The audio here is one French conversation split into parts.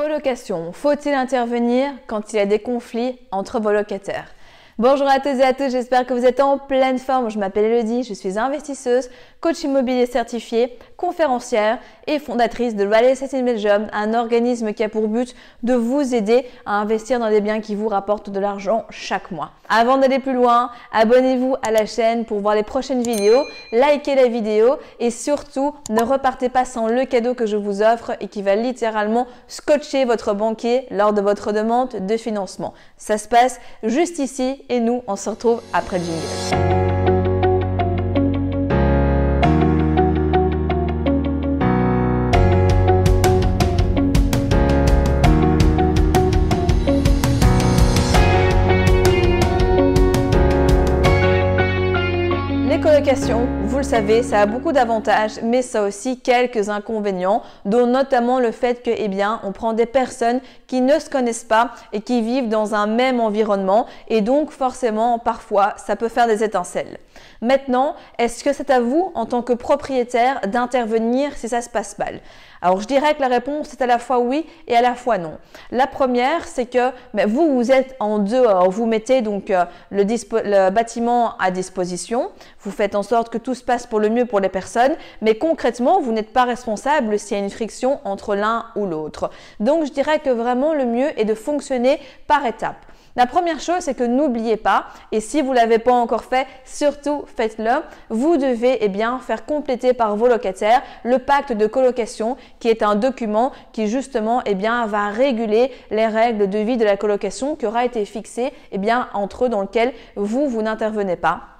Colocation, faut-il intervenir quand il y a des conflits entre vos locataires? Bonjour à toutes et à tous, j'espère que vous êtes en pleine forme. Je m'appelle Elodie, je suis investisseuse, coach immobilier certifié, conférencière et fondatrice de Real Estate Belgium, un organisme qui a pour but de vous aider à investir dans des biens qui vous rapportent de l'argent chaque mois. Avant d'aller plus loin, abonnez-vous à la chaîne pour voir les prochaines vidéos, likez la vidéo et surtout ne repartez pas sans le cadeau que je vous offre et qui va littéralement scotcher votre banquier lors de votre demande de financement. Ça se passe juste ici et nous, on se retrouve après le jingle. Vous le savez, ça a beaucoup d'avantages, mais ça a aussi quelques inconvénients, dont notamment le fait que, eh bien, on prend des personnes qui ne se connaissent pas et qui vivent dans un même environnement, et donc forcément, parfois, ça peut faire des étincelles. Maintenant, est-ce que c'est à vous, en tant que propriétaire, d'intervenir si ça se passe mal? Alors, je dirais que la réponse est à la fois oui et à la fois non. La première, c'est que ben, vous, vous êtes en dehors, vous mettez donc euh, le bâtiment à disposition, vous faites en sorte que tout se passe pour le mieux pour les personnes, mais concrètement, vous n'êtes pas responsable s'il y a une friction entre l'un ou l'autre. Donc, je dirais que vraiment le mieux est de fonctionner par étapes. La première chose, c'est que n'oubliez pas, et si vous ne l'avez pas encore fait, surtout faites-le, vous devez eh bien, faire compléter par vos locataires le pacte de colocation qui est un document qui justement eh va réguler les règles de vie de la colocation qui aura été fixée eh bien, entre eux dans lequel vous, vous n'intervenez pas.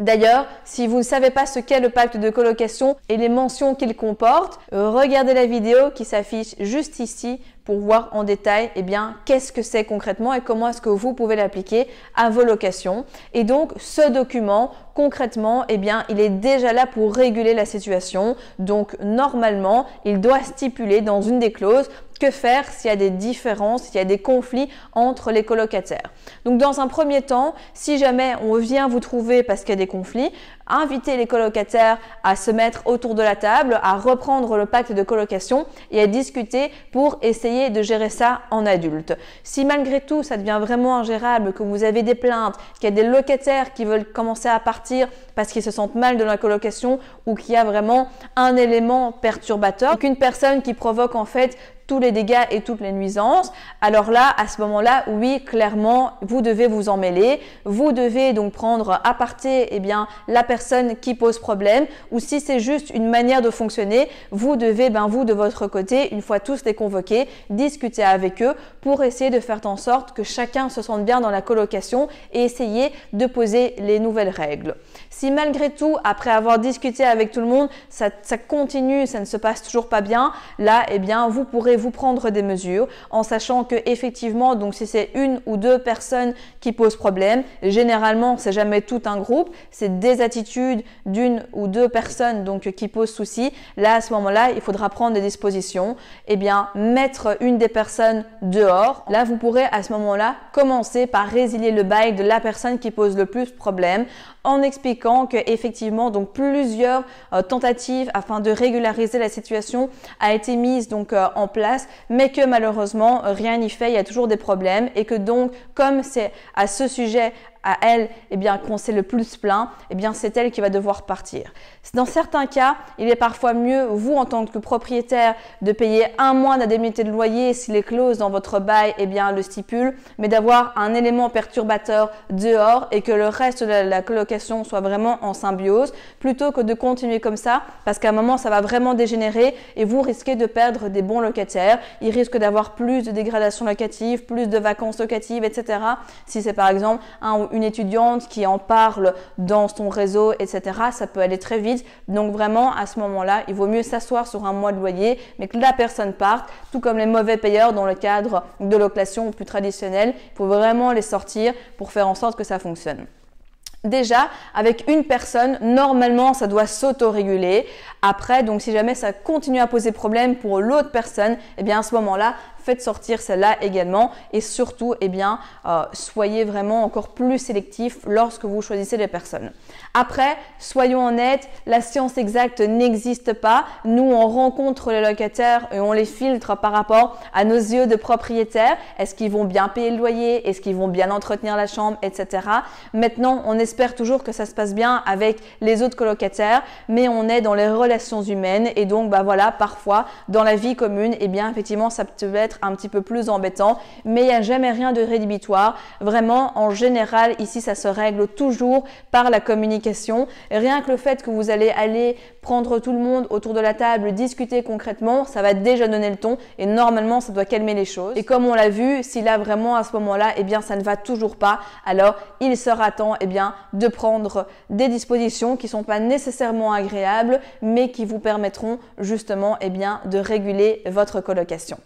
D'ailleurs, si vous ne savez pas ce qu'est le pacte de colocation et les mentions qu'il comporte, regardez la vidéo qui s'affiche juste ici pour voir en détail eh bien qu'est-ce que c'est concrètement et comment est-ce que vous pouvez l'appliquer à vos locations. Et donc ce document concrètement eh bien il est déjà là pour réguler la situation. Donc normalement, il doit stipuler dans une des clauses que faire s'il y a des différences, s'il y a des conflits entre les colocataires. Donc dans un premier temps, si jamais on vient vous trouver parce qu'il y a des conflits, invitez les colocataires à se mettre autour de la table, à reprendre le pacte de colocation et à discuter pour essayer de gérer ça en adulte. Si malgré tout ça devient vraiment ingérable, que vous avez des plaintes, qu'il y a des locataires qui veulent commencer à partir parce qu'ils se sentent mal de la colocation ou qu'il y a vraiment un élément perturbateur, qu'une personne qui provoque en fait tous les dégâts et toutes les nuisances, alors là, à ce moment-là, oui, clairement, vous devez vous en mêler. Vous devez donc prendre à parté eh bien, la personne qui pose problème ou si c'est juste une manière de fonctionner, vous devez, ben, vous de votre côté, une fois tous les convoqués, discuter avec eux pour essayer de faire en sorte que chacun se sente bien dans la colocation et essayer de poser les nouvelles règles. Si malgré tout, après avoir discuté avec tout le monde, ça, ça continue, ça ne se passe toujours pas bien, là, eh bien, vous pourrez vous prendre des mesures en sachant que effectivement, donc si c'est une ou deux personnes qui posent problème, généralement c'est jamais tout un groupe, c'est des attitudes d'une ou deux personnes donc qui posent souci. Là à ce moment-là, il faudra prendre des dispositions. et eh bien, mettre une des personnes dehors. Là, vous pourrez à ce moment-là commencer par résilier le bail de la personne qui pose le plus problème en expliquant que effectivement donc plusieurs euh, tentatives afin de régulariser la situation a été mise donc euh, en place mais que malheureusement rien n'y fait. Il y a toujours des problèmes et que donc comme c'est à ce sujet à elle eh bien qu'on s'est le plus plaint, eh bien c'est elle qui va devoir partir. Dans certains cas, il est parfois mieux vous en tant que propriétaire de payer un mois d'indemnité de loyer si les clauses dans votre bail eh bien le stipulent, mais d'avoir un élément perturbateur dehors et que le reste de la colocation soit vraiment en symbiose plutôt que de continuer comme ça parce qu'à un moment ça va vraiment dégénérer et vous risquez de perdre des bons locataires, il risque d'avoir plus de dégradation locative, plus de vacances locatives, etc. Si c'est par exemple un ou une étudiante qui en parle dans son réseau, etc., ça peut aller très vite. Donc vraiment, à ce moment-là, il vaut mieux s'asseoir sur un mois de loyer, mais que la personne parte, tout comme les mauvais payeurs dans le cadre de location plus traditionnelle. Il faut vraiment les sortir pour faire en sorte que ça fonctionne. Déjà, avec une personne, normalement, ça doit s'autoréguler. Après, donc si jamais ça continue à poser problème pour l'autre personne, eh bien à ce moment-là, faites sortir celle-là également et surtout, eh bien, euh, soyez vraiment encore plus sélectif lorsque vous choisissez les personnes. Après, soyons honnêtes, la science exacte n'existe pas. Nous, on rencontre les locataires et on les filtre par rapport à nos yeux de propriétaires. Est-ce qu'ils vont bien payer le loyer? Est-ce qu'ils vont bien entretenir la chambre, etc. Maintenant, on espère toujours que ça se passe bien avec les autres colocataires, mais on est dans les relations humaines et donc, bah voilà, parfois dans la vie commune, eh bien, effectivement, ça peut être un petit peu plus embêtant, mais il n'y a jamais rien de rédhibitoire. Vraiment, en général, ici, ça se règle toujours par la communication. rien que le fait que vous allez aller prendre tout le monde autour de la table, discuter concrètement, ça va déjà donner le ton et normalement, ça doit calmer les choses. Et comme on l'a vu, si là vraiment à ce moment-là, eh bien, ça ne va toujours pas, alors il sera temps, eh bien, de prendre des dispositions qui sont pas nécessairement agréables, mais qui vous permettront justement, eh bien, de réguler votre colocation.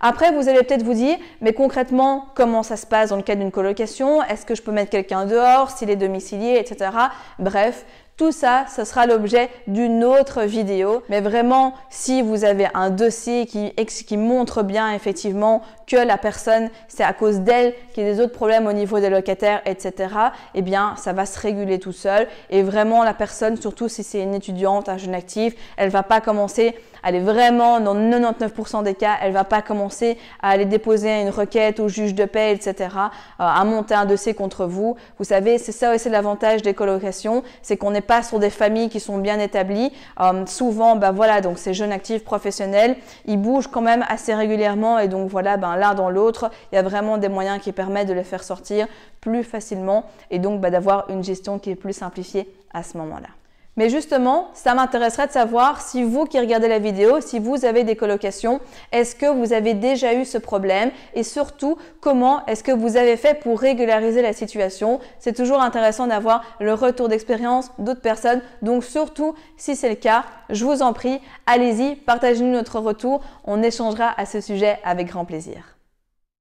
Après, vous allez peut-être vous dire, mais concrètement, comment ça se passe dans le cas d'une colocation? Est-ce que je peux mettre quelqu'un dehors, s'il est domicilié, etc. Bref, tout ça, ce sera l'objet d'une autre vidéo. Mais vraiment, si vous avez un dossier qui, qui montre bien effectivement que la personne, c'est à cause d'elle qu'il y a des autres problèmes au niveau des locataires, etc., eh bien, ça va se réguler tout seul. Et vraiment, la personne, surtout si c'est une étudiante, un jeune actif, elle va pas commencer elle est vraiment dans 99% des cas, elle va pas commencer à aller déposer une requête au juge de paix, etc., euh, à monter un dossier contre vous. Vous savez, c'est ça aussi l'avantage des colocations, c'est qu'on n'est pas sur des familles qui sont bien établies. Euh, souvent, ben voilà, donc ces jeunes actifs professionnels, ils bougent quand même assez régulièrement et donc voilà, ben l'un dans l'autre, il y a vraiment des moyens qui permettent de les faire sortir plus facilement et donc ben, d'avoir une gestion qui est plus simplifiée à ce moment-là. Mais justement, ça m'intéresserait de savoir si vous qui regardez la vidéo, si vous avez des colocations, est-ce que vous avez déjà eu ce problème et surtout comment est-ce que vous avez fait pour régulariser la situation? C'est toujours intéressant d'avoir le retour d'expérience d'autres personnes. Donc surtout, si c'est le cas, je vous en prie, allez-y, partagez-nous notre retour. On échangera à ce sujet avec grand plaisir.